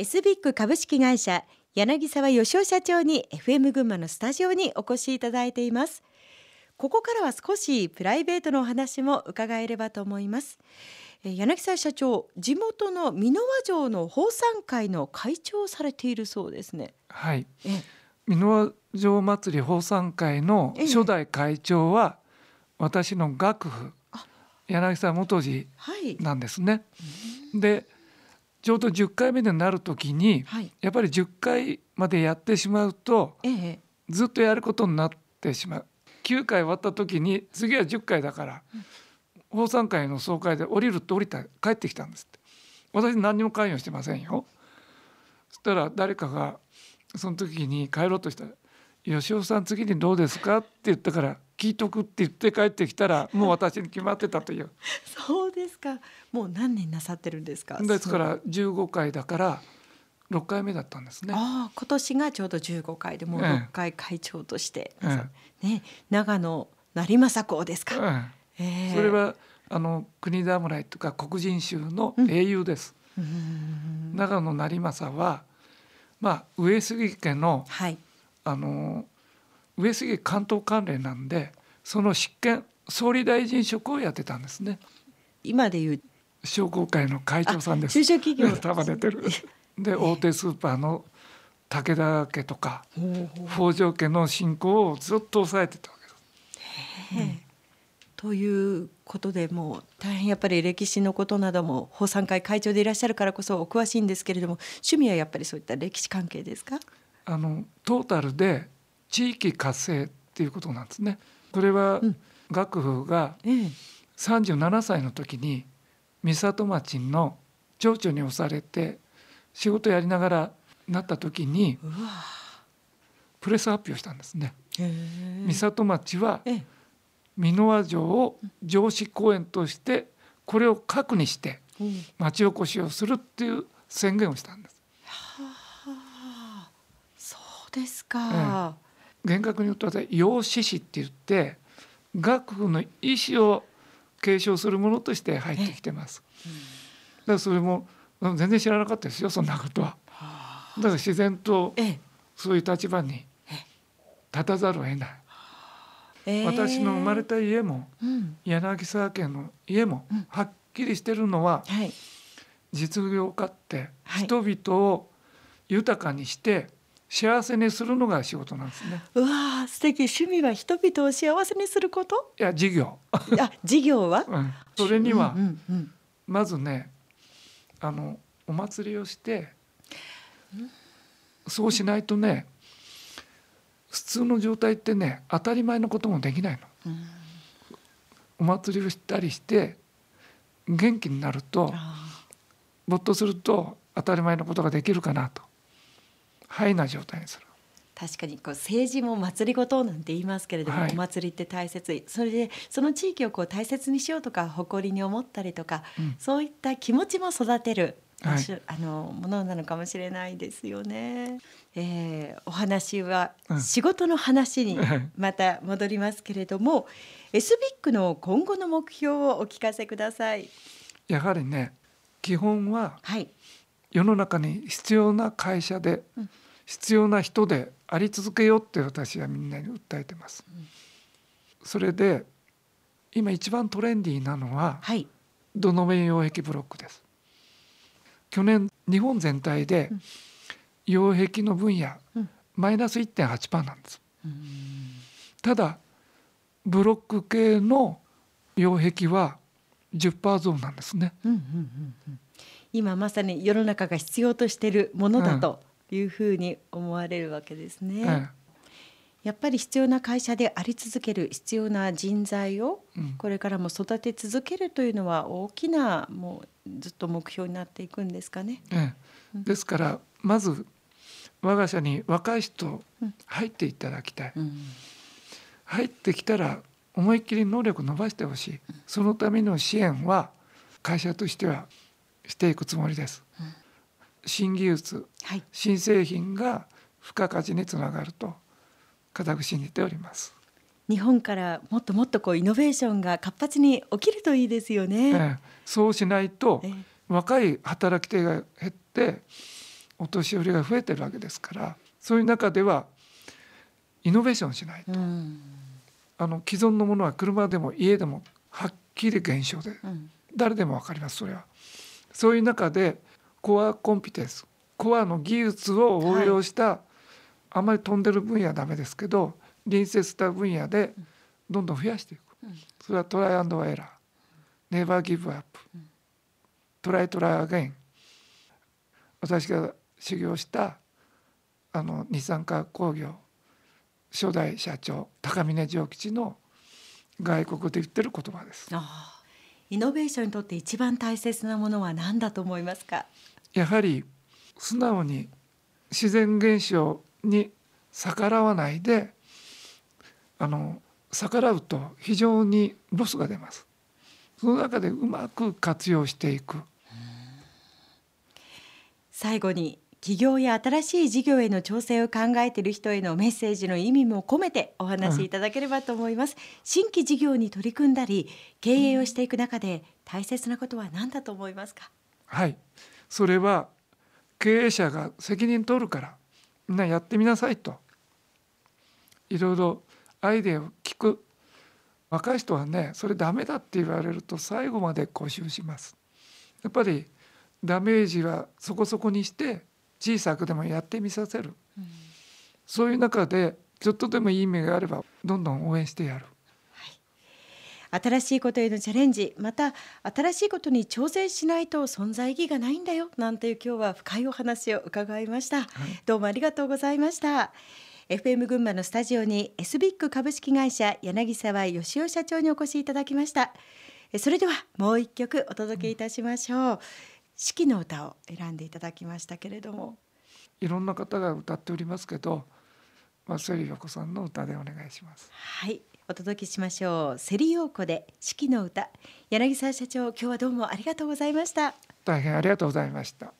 S ビック株式会社柳沢義雄社長に FM 群馬のスタジオにお越しいただいています。ここからは少しプライベートのお話も伺えればと思います。柳沢社長地元の箕輪城の奉賛会の会長をされているそうですね。はい。箕輪城祭り奉賛会の初代会長は私の楽譜柳沢元次なんですね、はい、でちょうど10回目になる時に、はい、やっぱり10回までやってしまうと、ええ、ずっとやることになってしまう。9回終わった時に次は10回だから、うん、法産会の総会で降りるって降りた帰ってきたんですって。私何にも関与してませんよ。そしたら誰かがその時に帰ろうとしたら「吉尾さん次にどうですか?」って言ったから聞いとくって言って帰ってきたら もう私に決まってたという。そうですか。もう何年なさってるんですか？ですから15回だから6回目だったんですね。ああ今年がちょうど15回でもう6回会長として、ええ、ね長野成政公ですか、ええ。それはあの国侍とか黒人衆の英雄です、うん、長野成政はまあ上杉家の、はい、あの上杉関東関連なんでその執権総理大臣職をやってたんですね。今でいう商工会の会長さんです。中小企業 束ねてる。で大手スーパーの武田家とか北条家の信仰をずっと抑えてたわけです。ということでもう大変やっぱり歴史のことなども法産会会長でいらっしゃるからこそお詳しいんですけれども趣味はやっぱりそういった歴史関係ですか？あのトータルで地域活性っていうことなんですね。これは楽譜が37歳の時に三里町の町長に押されて仕事やりながらなった時にプレス発表したんですね。三里町は箕輪城を城址公園としてこれを核にして町おこしをするっていう宣言をしたんです。はあ、そうですか。ええ厳格に言うと養子史って言って学府の意思を継承するものとして入ってきてます。だからそれも全然知らなかったですよそんなことは。だから自然とそういう立場に立たざるを得ない。私の生まれた家も、柳沢家の家もはっきりしてるのは、実業家って人々を豊かにして幸せにするのが仕事なんですね。うわ素敵趣味は人々を幸せにすること？いや事業。あ事業は？うん、それには、うんうん、まずねあのお祭りをして、そうしないとね普通の状態ってね当たり前のこともできないの。お祭りをしたりして元気になると没頭すると当たり前のことができるかなと。ハイな状態にする。確かにこう政治も祭りごとなんて言いますけれども、はい、お祭りって大切。それでその地域をこう大切にしようとか誇りに思ったりとか、うん、そういった気持ちも育てる、はい、あのものなのかもしれないですよね。えー、お話は仕事の話にまた戻りますけれども、うん、S ビックの今後の目標をお聞かせください。やはりね基本は、はい、世の中に必要な会社で、うん、必要な人であり続けようって私はみんなに訴えてます。うん、それで今一番トレンディーなのは、はい、土の上擁壁ブロックです。去年日本全体で擁壁の分野、うん、マイナス1.8%なんです。ただブロック系の擁壁は10%増なんですね。うんうんうんうん今まさに世の中が必要としているものだというふうに思われるわけですね。うん、やっぱり必要な会社であり続ける必要な人材をこれからも育て続けるというのは大きなもうずっと目標になっていくんですかね。うん、ですからまず我が社に若い人入っていただきたい。うん、入ってきたら思いっきり能力伸ばしてほしい。そのための支援は会社としてはしていくつもりです。うん、新技術、はい、新製品が付加価値につながると固く信じております。日本からもっともっとこうイノベーションが活発に起きるといいですよね。ええ、そうしないと、え、若い働き手が減ってお年寄りが増えてるわけですからそういう中ではイノベーションしないと、うん、あの既存のものは車でも家でもはっきり減少で、うん、誰でも分かりますそれは。そういう中でコアコンピテンスコアの技術を応用した、はい、あまり飛んでる分野はダメですけど隣接した分野でどんどん増やしていく、うん、それはトライアンドエラー。 never give up、try try again 私が修行したあの日産化学工業初代社長高峰譲吉の外国で言ってる言葉です。イノベーションにとって一番大切なものは何だと思いますか？やはり素直に自然現象に逆らわないであの逆らうと非常にロスが出ます。その中でうまく活用していく。最後に企業や新しい事業への挑戦を考えている人へのメッセージの意味も込めてお話しいただければと思います、うん、新規事業に取り組んだり経営をしていく中で大切なことは何だと思いますか？はい。それは経営者が責任取るからみんなやってみなさいと。いろいろアイデアを聞く。若い人はねそれダメだって言われると最後まで固執します。やっぱりダメージはそこそこにして小さくでもやってみさせる、うん、そういう中でちょっとでもいい意味があればどんどん応援してやる。新しいことへのチャレンジ。また新しいことに挑戦しないと存在意義がないんだよ。なんていう今日は深いお話を伺いました、はい、どうもありがとうございました。FM 群馬のスタジオに S ビック株式会社柳沢義雄社長にお越しいただきました。それではもう一曲お届けいたしましょう、うん四季の歌を選んでいただきましたけれども。いろんな方が歌っておりますけど松井陽子さんの歌でお願いします。はいお届けしましょう。セリ陽子で四季の歌。柳沢社長今日はどうもありがとうございました。大変ありがとうございました